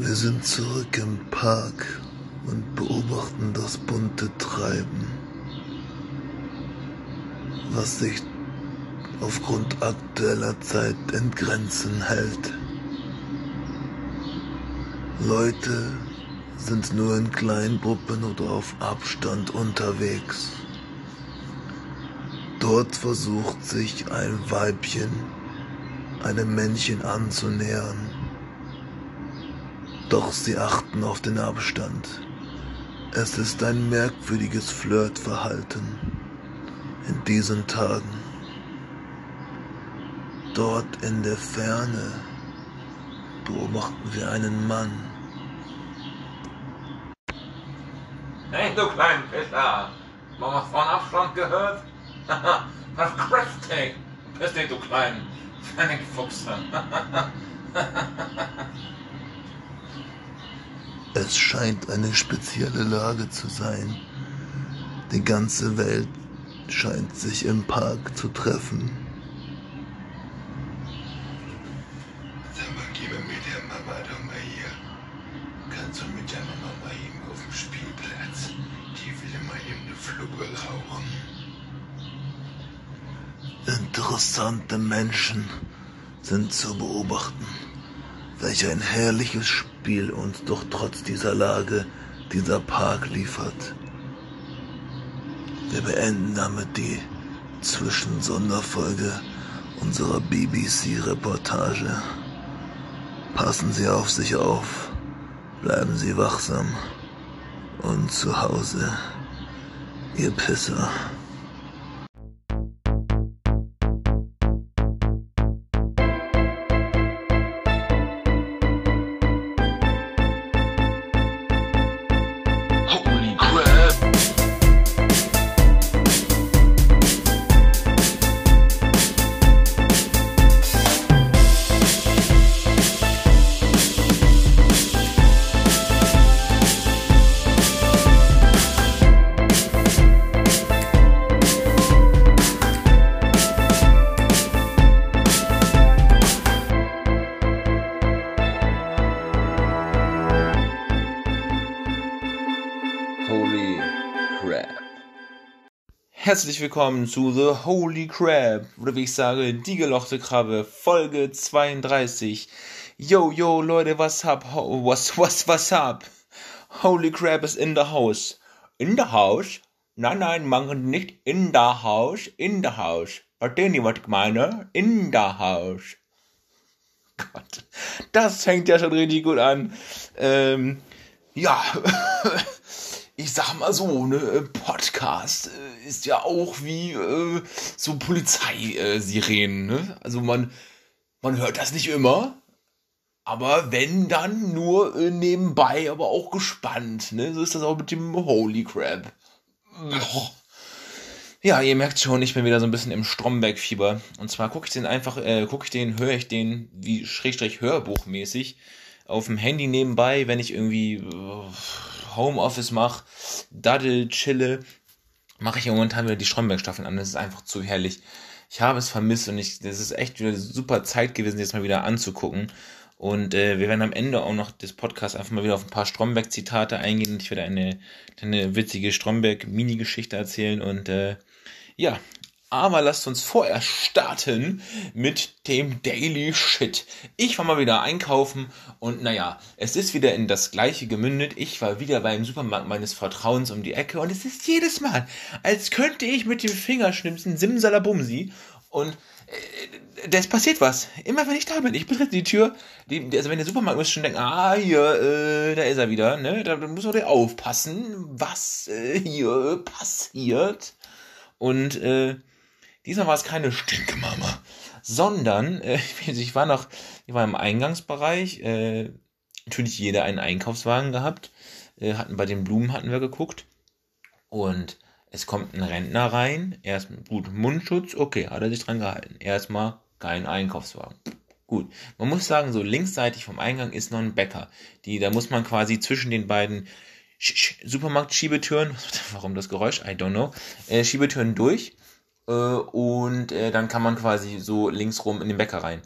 Wir sind zurück im Park und beobachten das bunte Treiben, was sich aufgrund aktueller Zeit in Grenzen hält. Leute sind nur in Kleingruppen oder auf Abstand unterwegs. Dort versucht sich ein Weibchen einem Männchen anzunähern. Doch sie achten auf den Abstand. Es ist ein merkwürdiges Flirtverhalten in diesen Tagen. Dort in der Ferne beobachten wir einen Mann. Hey, du kleinen Pisser! Mal was von Abstand gehört? Verkrifft dich! Piss dich, du kleinen Pfennigfuchse! Es scheint eine spezielle Lage zu sein. Die ganze Welt scheint sich im Park zu treffen. Sag mal, mal mit der Mama doch mal hier. Kannst du mit der Mama eben auf dem Spielplatz? Die will mal eben eine Flugge rauchen. Interessante Menschen sind zu beobachten. Welch ein herrliches Spiel uns doch trotz dieser Lage dieser Park liefert. Wir beenden damit die Zwischensonderfolge unserer BBC-Reportage. Passen Sie auf sich auf, bleiben Sie wachsam und zu Hause, Ihr Pisser. Herzlich willkommen zu The Holy Crab, oder wie ich sage, die gelochte Krabbe, Folge 32. Yo, yo, Leute, was hab, ho- was, was, was hab? Holy Crab is in the house. In the house? Nein, nein, machen nicht in the house, in the house. Verstehen Sie, was ich meine? In the house. Gott, das fängt ja schon richtig gut an. Ähm, ja, ich sag mal so, ne, Podcast äh, ist ja auch wie äh, so Polizeisirenen, ne? Also man, man hört das nicht immer, aber wenn dann nur äh, nebenbei, aber auch gespannt, ne? So ist das auch mit dem Holy. Boah. Ja, ihr merkt schon, ich bin wieder so ein bisschen im Stromberg-Fieber. Und zwar gucke ich den einfach, äh, gucke ich den, höre ich den wie Schrägstrich Hörbuchmäßig auf dem Handy nebenbei, wenn ich irgendwie äh, Homeoffice mache, daddel, chille, mache ich ja momentan wieder die Stromberg-Staffeln an. Das ist einfach zu herrlich. Ich habe es vermisst und ich, das ist echt wieder super Zeit gewesen, jetzt mal wieder anzugucken. Und äh, wir werden am Ende auch noch des Podcasts einfach mal wieder auf ein paar Stromberg-Zitate eingehen und ich werde eine, eine witzige Stromberg-Mini-Geschichte erzählen und äh, ja, aber lasst uns vorerst starten mit dem Daily Shit. Ich war mal wieder einkaufen und naja, es ist wieder in das gleiche gemündet. Ich war wieder beim Supermarkt meines Vertrauens um die Ecke und es ist jedes Mal, als könnte ich mit dem Finger schnipsen, Simsalabumsi und äh, das passiert was. Immer wenn ich da bin, ich betrete die Tür, die, also wenn der Supermarkt muss schon denken, ah, hier, äh, da ist er wieder, ne, da, da muss man aufpassen, was äh, hier passiert. Und äh, diesmal war es keine Stinkmama, sondern äh, ich war noch, ich war im Eingangsbereich, äh, natürlich jeder einen Einkaufswagen gehabt, äh, hatten bei den Blumen hatten wir geguckt und es kommt ein Rentner rein, erst gut Mundschutz, okay, hat er sich dran gehalten. Erstmal kein Einkaufswagen. Gut, man muss sagen, so linksseitig vom Eingang ist noch ein Bäcker. Die, da muss man quasi zwischen den beiden Sch Sch Supermarkt-Schiebetüren, warum das Geräusch, I don't know, äh, Schiebetüren durch äh, und äh, dann kann man quasi so links rum in den Bäcker rein.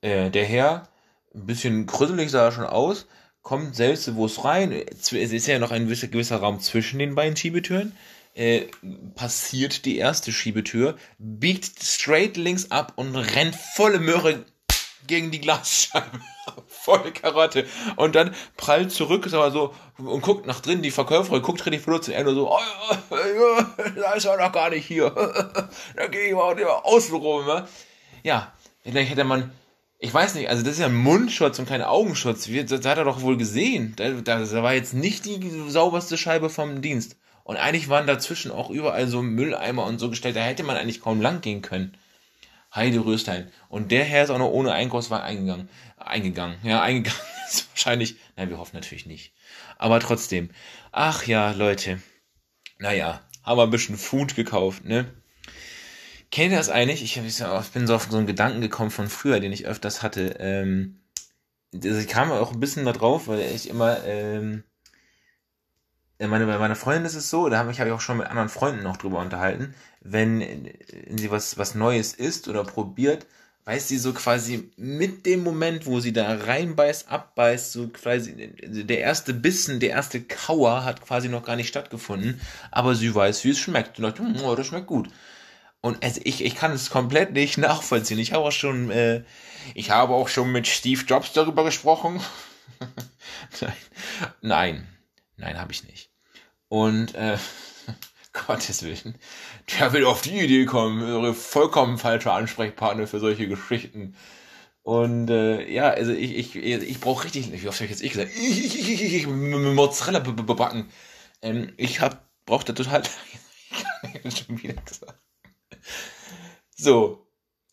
Äh, der Herr, ein bisschen krüsselig sah er schon aus, kommt selbstbewusst rein. Es ist ja noch ein gewisser, gewisser Raum zwischen den beiden Schiebetüren. Äh, passiert die erste Schiebetür, biegt straight links ab und rennt volle Möhre gegen die Glasscheibe. Volle Karotte. Und dann prallt zurück, ist aber so, und guckt nach drin, die Verkäuferin guckt richtig benutzt und er nur so, oh, ja, da ist er noch gar nicht hier. da gehe ich mal außen rum. Ne? Ja, vielleicht hätte man, ich weiß nicht, also das ist ja ein Mundschutz und kein Augenschutz. Das hat er doch wohl gesehen. Das war jetzt nicht die sauberste Scheibe vom Dienst. Und eigentlich waren dazwischen auch überall so Mülleimer und so gestellt. Da hätte man eigentlich kaum lang gehen können. Heide Röstein. Und der Herr ist auch noch ohne Einkaufswagen eingegangen. Eingegangen. Ja, eingegangen ist wahrscheinlich. Nein, wir hoffen natürlich nicht. Aber trotzdem. Ach ja, Leute. Naja, haben wir ein bisschen Food gekauft, ne? Kennt ihr das eigentlich? Ich, ich bin so auf so einen Gedanken gekommen von früher, den ich öfters hatte. Ähm, ich kam auch ein bisschen da drauf, weil ich immer, ähm, meine, bei meiner Freundin ist es so, da habe ich, hab ich auch schon mit anderen Freunden noch drüber unterhalten, wenn sie was, was Neues isst oder probiert, weiß sie so quasi mit dem Moment, wo sie da reinbeißt, abbeißt, so quasi der erste Bissen, der erste Kauer hat quasi noch gar nicht stattgefunden, aber sie weiß, wie es schmeckt. Und dachte, hm, oh, das schmeckt gut. Und also ich, ich kann es komplett nicht nachvollziehen. Ich habe auch schon, äh, ich habe auch schon mit Steve Jobs darüber gesprochen. nein, nein, nein, habe ich nicht. Und äh, Gottes Willen, der will auf die Idee kommen, vollkommen falsche Ansprechpartner für solche Geschichten. Und äh, ja, also ich, ich, ich brauche richtig, wie oft habe ich jetzt ich gesagt, ich, ich, ich, ich, ich Mozzarella backen. Ähm, ich hab, brauchte total, ich kann schon wieder gesagt. So,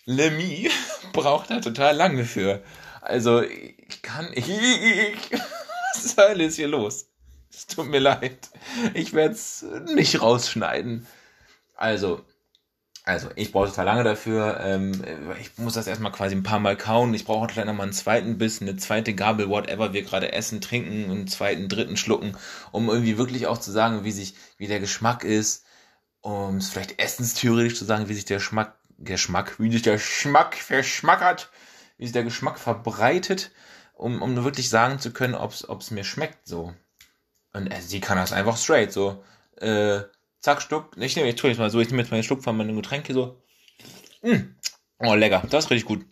Lemmy braucht da total lange für. Also, ich kann, ich, ich, was zur Hölle ist hier los? Es tut mir leid. Ich werde es nicht rausschneiden. Also, also ich brauche total lange dafür. Ähm, ich muss das erstmal quasi ein paar Mal kauen. Ich brauche vielleicht nochmal einen zweiten Biss, eine zweite Gabel, whatever wir gerade essen, trinken, einen zweiten, dritten schlucken, um irgendwie wirklich auch zu sagen, wie sich, wie der Geschmack ist, um es vielleicht essenstheoretisch zu sagen, wie sich der Geschmack, Geschmack, wie sich der Geschmack verschmackert, wie sich der Geschmack verbreitet, um, um nur wirklich sagen zu können, ob es mir schmeckt so. Und äh, sie kann das einfach straight, so, äh, zack, Stuck. Ich nehme, ich tue jetzt mal so, ich nehme jetzt mal einen Schluck von meinem Getränk so. Mm. Oh, lecker, das ist richtig gut.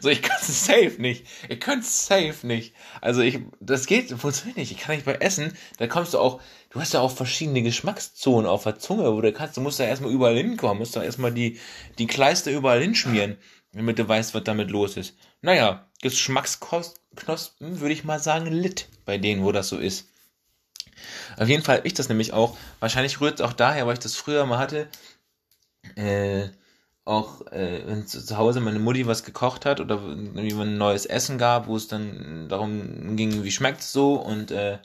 So, ich kann es safe nicht. Ich könnte es safe nicht. Also ich, das geht, funktioniert nicht. Ich kann nicht bei Essen, da kommst du auch, du hast ja auch verschiedene Geschmackszonen auf der Zunge, wo du kannst, du musst da erstmal überall hinkommen, musst da erstmal die, die Kleister überall hinschmieren, damit du weißt, was damit los ist. Naja, Geschmacksknospen würde ich mal sagen, lit bei denen, wo das so ist. Auf jeden Fall ich das nämlich auch. Wahrscheinlich rührt es auch daher, weil ich das früher mal hatte. Äh, auch äh, wenn zu Hause meine Mutti was gekocht hat oder irgendwie ein neues Essen gab, wo es dann darum ging, wie schmeckt es so und äh,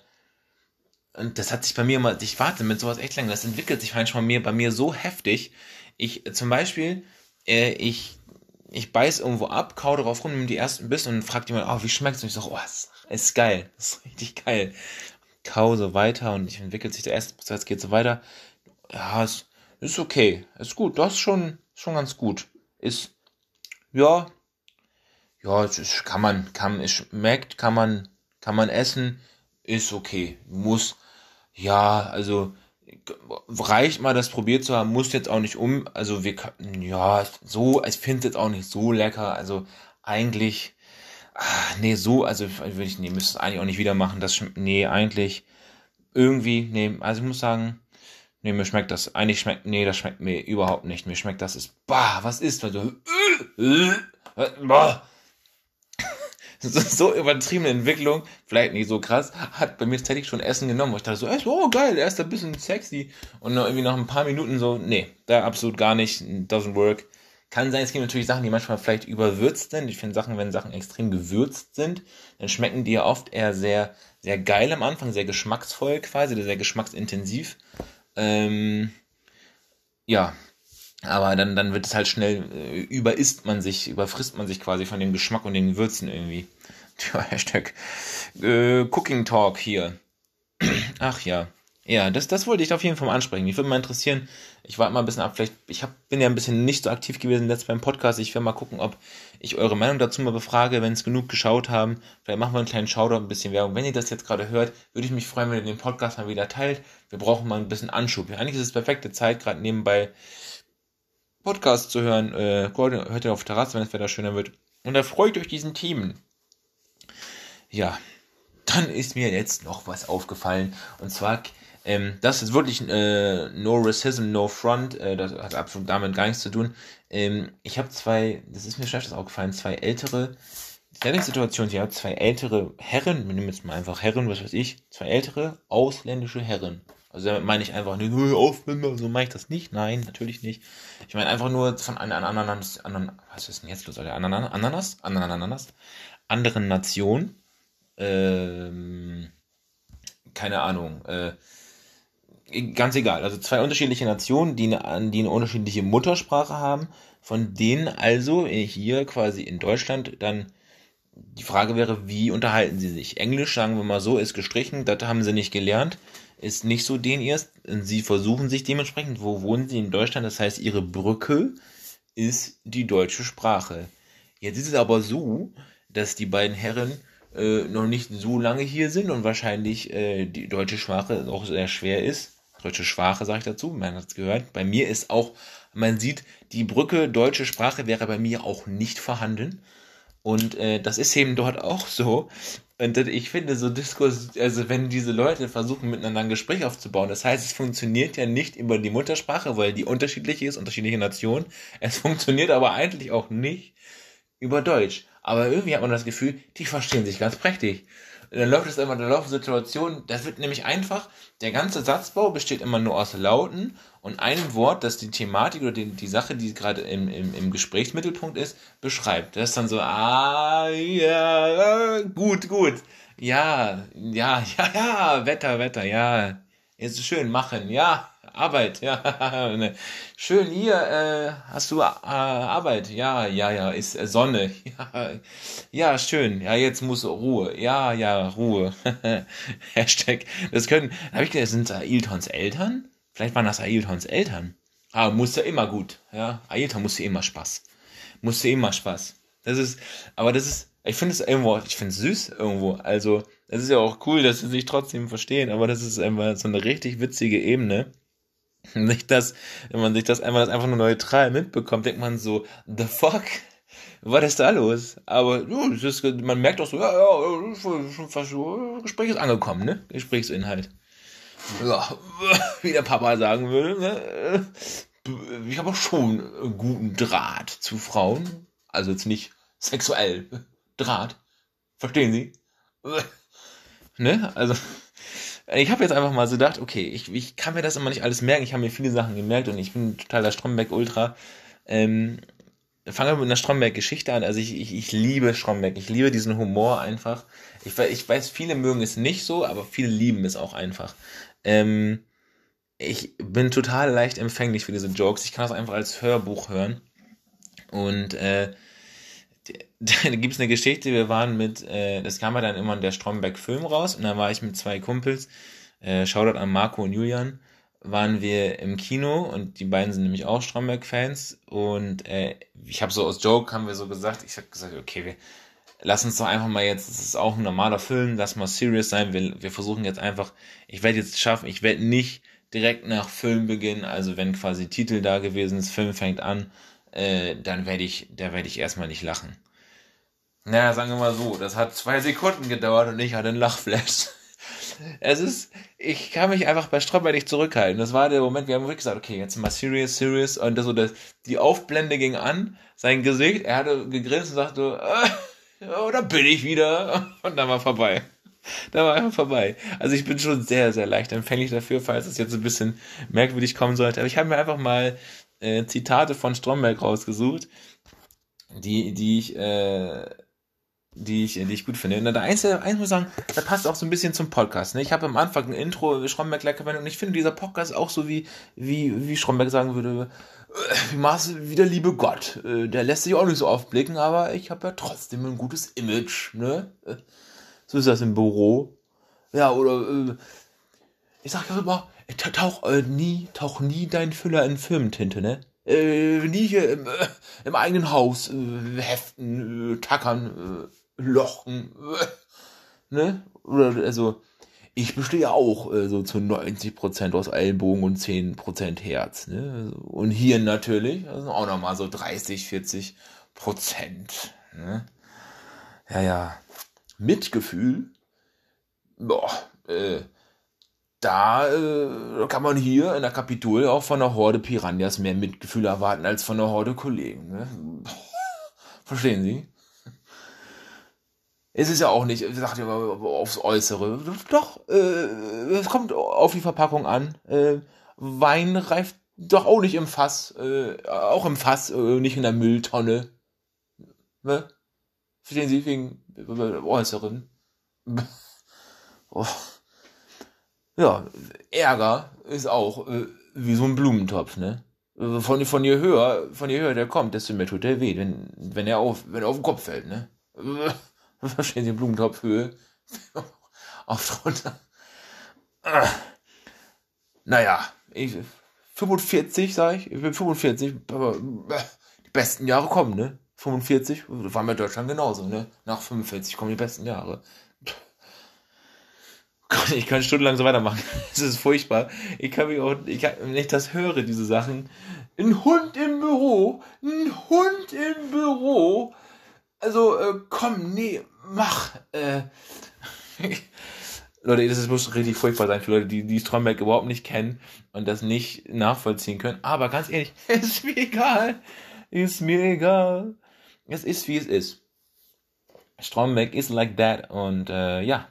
und das hat sich bei mir immer, ich warte mit sowas echt lange, das entwickelt sich manchmal mir, bei mir so heftig. Ich, zum Beispiel, äh, ich, ich beiß irgendwo ab, kau darauf rum, nimm die ersten Bissen und fragt jemand, oh, wie schmeckt's? Und ich sage, oh, ist, ist geil, ist richtig geil kau so weiter und ich entwickelt sich der erste Prozess, geht so weiter. Ja, es ist okay. Ist gut. Das ist schon, schon ganz gut. Ist, ja, ja, es ist, kann man, kann, es schmeckt, kann man, kann man essen, ist okay. Muss, ja, also, reicht mal das probiert zu haben, muss jetzt auch nicht um, also wir, ja, so, ich finde es jetzt auch nicht so lecker, also eigentlich, Ah, nee, so, also würde ich, nee, müsste es eigentlich auch nicht wieder machen. Das, nee, eigentlich irgendwie, nee, also ich muss sagen, nee, mir schmeckt das, eigentlich schmeckt, nee, das schmeckt mir überhaupt nicht. Mir schmeckt das ist, bah, was ist, also, bah. so übertriebene Entwicklung, vielleicht nicht so krass, hat bei mir tatsächlich schon Essen genommen. Wo ich dachte so, oh geil, er ist ein bisschen sexy. Und irgendwie nach ein paar Minuten so, nee, da absolut gar nicht, doesn't work. Kann sein, es gibt natürlich Sachen, die manchmal vielleicht überwürzt sind. Ich finde Sachen, wenn Sachen extrem gewürzt sind, dann schmecken die ja oft eher sehr, sehr geil am Anfang, sehr geschmacksvoll quasi, sehr geschmacksintensiv. Ähm, ja, aber dann, dann wird es halt schnell, äh, überisst man sich, überfrisst man sich quasi von dem Geschmack und den Gewürzen irgendwie. Tja, Hashtag äh, Cooking Talk hier. Ach ja. Ja, das, das wollte ich auf jeden Fall mal ansprechen. Mich würde mal interessieren, ich warte mal ein bisschen ab, vielleicht, ich hab, bin ja ein bisschen nicht so aktiv gewesen letztes beim Podcast. Ich werde mal gucken, ob ich eure Meinung dazu mal befrage, wenn es genug geschaut haben. Vielleicht machen wir einen kleinen Shoutout, ein bisschen Werbung. Wenn ihr das jetzt gerade hört, würde ich mich freuen, wenn ihr den Podcast mal wieder teilt. Wir brauchen mal ein bisschen Anschub. Eigentlich ist es perfekte Zeit, gerade nebenbei Podcast zu hören. Äh, hört ihr auf Terrasse, wenn es wieder schöner wird. Und erfreut euch diesen Themen. Ja, dann ist mir jetzt noch was aufgefallen. Und zwar ähm, das ist wirklich äh, No Racism, No Front. Äh, das hat absolut damit gar nichts zu tun. Ähm, ich habe zwei, das ist mir schlecht aufgefallen, zwei ältere, selbe ich habe zwei ältere Herren, wir nehmen jetzt mal einfach Herren, was weiß ich, zwei ältere ausländische Herren. Also damit meine ich einfach nicht, nur Ausländer, so meine ich das nicht. Nein, natürlich nicht. Ich meine einfach nur von einer anderen, was ist denn jetzt los, Alter? Ananas, Ananas, Ananas, anderen Nation. Ähm, keine Ahnung, äh, ganz egal. Also zwei unterschiedliche Nationen, die eine, die eine unterschiedliche Muttersprache haben, von denen also hier quasi in Deutschland dann die Frage wäre, wie unterhalten sie sich? Englisch, sagen wir mal so, ist gestrichen, das haben sie nicht gelernt, ist nicht so den erst. Sie versuchen sich dementsprechend, wo wohnen sie in Deutschland? Das heißt, ihre Brücke ist die deutsche Sprache. Jetzt ist es aber so, dass die beiden Herren äh, noch nicht so lange hier sind und wahrscheinlich äh, die deutsche Sprache auch sehr schwer ist deutsche Sprache, sage ich dazu, man hat es gehört. Bei mir ist auch, man sieht, die Brücke deutsche Sprache wäre bei mir auch nicht vorhanden. Und äh, das ist eben dort auch so. Und ich finde so Diskurs, also wenn diese Leute versuchen miteinander ein Gespräch aufzubauen, das heißt, es funktioniert ja nicht über die Muttersprache, weil die unterschiedlich ist, unterschiedliche Nationen. Es funktioniert aber eigentlich auch nicht über Deutsch. Aber irgendwie hat man das Gefühl, die verstehen sich ganz prächtig dann läuft es immer, dann laufen Situationen, das wird nämlich einfach, der ganze Satzbau besteht immer nur aus Lauten und einem Wort, das die Thematik oder die, die Sache, die gerade im, im, im Gesprächsmittelpunkt ist, beschreibt. Das ist dann so, ah, ja, gut, gut, ja, ja, ja, ja, Wetter, Wetter, ja, ist schön machen, ja, Arbeit, ja. Ne. Schön hier, äh, hast du äh, Arbeit? Ja, ja, ja, ist äh, Sonne. Ja, ja, schön. Ja, jetzt muss Ruhe. Ja, ja, Ruhe. Hashtag. Das können, habe ich gedacht, sind Ailtons Eltern? Vielleicht waren das Ailtons Eltern. Aber musste immer gut, ja. Ailton musste immer Spaß. Musste immer Spaß. Das ist, aber das ist, ich finde es irgendwo, ich finde es süß irgendwo. Also, es ist ja auch cool, dass sie sich trotzdem verstehen, aber das ist einfach so eine richtig witzige Ebene. Nicht das, wenn man sich das einmal einfach nur neutral mitbekommt, denkt man so, the fuck? Was ist da los? Aber ja, ist, man merkt auch so, ja, ja, schon fast so, Gespräch ist angekommen, ne? Gesprächsinhalt. Ja, wie der Papa sagen würde, ne? Ich habe auch schon einen guten Draht zu Frauen. Also jetzt nicht sexuell. Draht. Verstehen Sie? Ne? Also, ich habe jetzt einfach mal so gedacht, okay, ich, ich kann mir das immer nicht alles merken. Ich habe mir viele Sachen gemerkt und ich bin totaler Stromberg-Ultra. Ähm, fangen wir mit einer Stromberg-Geschichte an. Also ich, ich, ich liebe Stromberg. Ich liebe diesen Humor einfach. Ich, ich weiß, viele mögen es nicht so, aber viele lieben es auch einfach. Ähm, ich bin total leicht empfänglich für diese Jokes. Ich kann das einfach als Hörbuch hören. Und äh, da gibt es eine Geschichte, wir waren mit, äh, das kam ja dann immer in der Stromberg-Film raus und dann war ich mit zwei Kumpels, äh, Shoutout an Marco und Julian, waren wir im Kino und die beiden sind nämlich auch Stromberg-Fans und äh, ich habe so aus Joke, haben wir so gesagt, ich habe gesagt, okay, wir lass uns doch einfach mal jetzt, das ist auch ein normaler Film, lass mal serious sein, wir, wir versuchen jetzt einfach, ich werde jetzt schaffen, ich werde nicht direkt nach Film beginnen, also wenn quasi Titel da gewesen ist, Film fängt an, äh, dann werde ich, da werde ich erstmal nicht lachen. Naja, sagen wir mal so, das hat zwei Sekunden gedauert und ich hatte einen Lachflash. Es ist, ich kann mich einfach bei Stromberg nicht zurückhalten. Das war der Moment, wir haben wirklich gesagt, okay, jetzt mal serious, serious. Und das, so, das, die Aufblende ging an, sein Gesicht, er hatte gegrinst und sagte, äh, oh, da bin ich wieder. Und dann war vorbei. Da war einfach vorbei. Also ich bin schon sehr, sehr leicht empfänglich dafür, falls es jetzt ein bisschen merkwürdig kommen sollte. Aber ich habe mir einfach mal äh, Zitate von Stromberg rausgesucht, die, die ich, äh, die ich, die ich gut finde. Und da eins, eins muss ich sagen, da passt auch so ein bisschen zum Podcast. Ne? Ich habe am Anfang ein Intro Stromberg lecker und ich finde dieser Podcast auch so wie, wie, wie Stromberg sagen würde, äh, wie Maß wie der liebe Gott. Äh, der lässt sich auch nicht so aufblicken, aber ich habe ja trotzdem ein gutes Image. Ne? So ist das im Büro. Ja, oder ich sag ja immer, tauch äh, nie, tauch nie deinen Füller in Firmentinte, ne? Äh, nie hier im, äh, im eigenen Haus äh, heften, äh, tackern, äh, lochen, äh, ne? Oder also ich bestehe auch äh, so zu 90% aus Ellenbogen und 10% Herz. Ne? Und hier natürlich, also auch nochmal so 30, 40 Prozent. Ne? Ja, ja. Mitgefühl, boah, äh, da äh, kann man hier in der Kapitol auch von der Horde Piranhas mehr Mitgefühl erwarten als von der Horde Kollegen. Ne? Verstehen Sie? Es ist ja auch nicht, sagt ihr aufs Äußere. Doch, äh, es kommt auf die Verpackung an. Äh, Wein reift doch auch nicht im Fass, äh, auch im Fass, äh, nicht in der Mülltonne. Ne? Verstehen Sie, wegen äh, Äußeren. oh. Ja, Ärger ist auch äh, wie so ein Blumentopf, ne? Von, von je höher, von je höher der kommt, desto mehr tut er weh, wenn, wenn er auf, wenn er auf den Kopf fällt, ne? Verstehen Sie, Blumentopfhöhe. auf drunter. Ah. Naja, ich, 45, sag ich. Ich bin 45, aber die besten Jahre kommen, ne? 45, war mir Deutschland genauso, ne? Nach 45 kommen die besten Jahre. Ich kann stundenlang so weitermachen. Es ist furchtbar. Ich kann mich auch, ich kann, wenn ich das höre, diese Sachen. Ein Hund im Büro, ein Hund im Büro. Also, äh, komm, nee, mach. Äh. Leute, das muss richtig furchtbar sein für Leute, die, die Stromberg überhaupt nicht kennen und das nicht nachvollziehen können. Aber ganz ehrlich, ist mir egal. Ist mir egal. Es ist, wie es ist. Stromberg ist like that und äh, ja.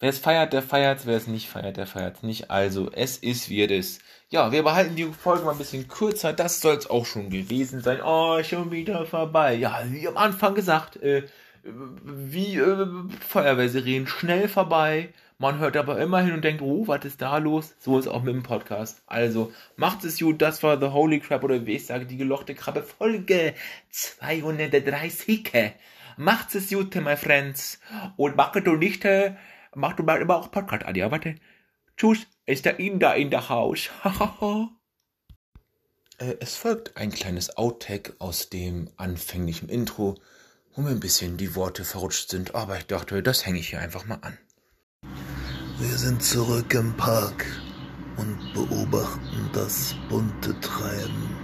Wer es feiert, der feiert Wer es nicht feiert, der feiert nicht. Also, es ist, wie es ist. Ja, wir behalten die Folge mal ein bisschen kürzer. Das soll es auch schon gewesen sein. Oh, schon wieder vorbei. Ja, wie am Anfang gesagt, äh, wie äh, Feuerwehrserien schnell vorbei. Man hört aber immer hin und denkt, oh, was ist da los? So ist auch mit dem Podcast. Also, macht es gut. Das war The Holy Crab oder wie ich sage, die gelochte Krabbe Folge 230. Macht es gut, my friends. Und macht du nicht, äh, macht du mal immer auch Podcast an. Ja, warte. Tschüss, ist der Inder in der Haus. Äh, es folgt ein kleines Outtake aus dem anfänglichen Intro wo mir ein bisschen die Worte verrutscht sind, aber ich dachte, das hänge ich hier einfach mal an. Wir sind zurück im Park und beobachten das bunte Treiben.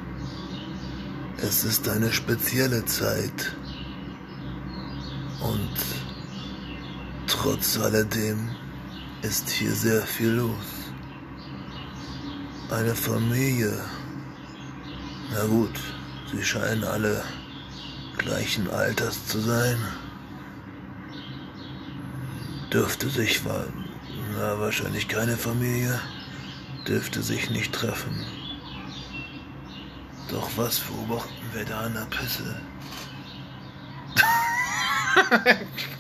Es ist eine spezielle Zeit und trotz alledem ist hier sehr viel los. Eine Familie. Na gut, sie scheinen alle gleichen Alters zu sein. Dürfte sich na, wahrscheinlich keine Familie, dürfte sich nicht treffen. Doch was beobachten wir da an der Pisse?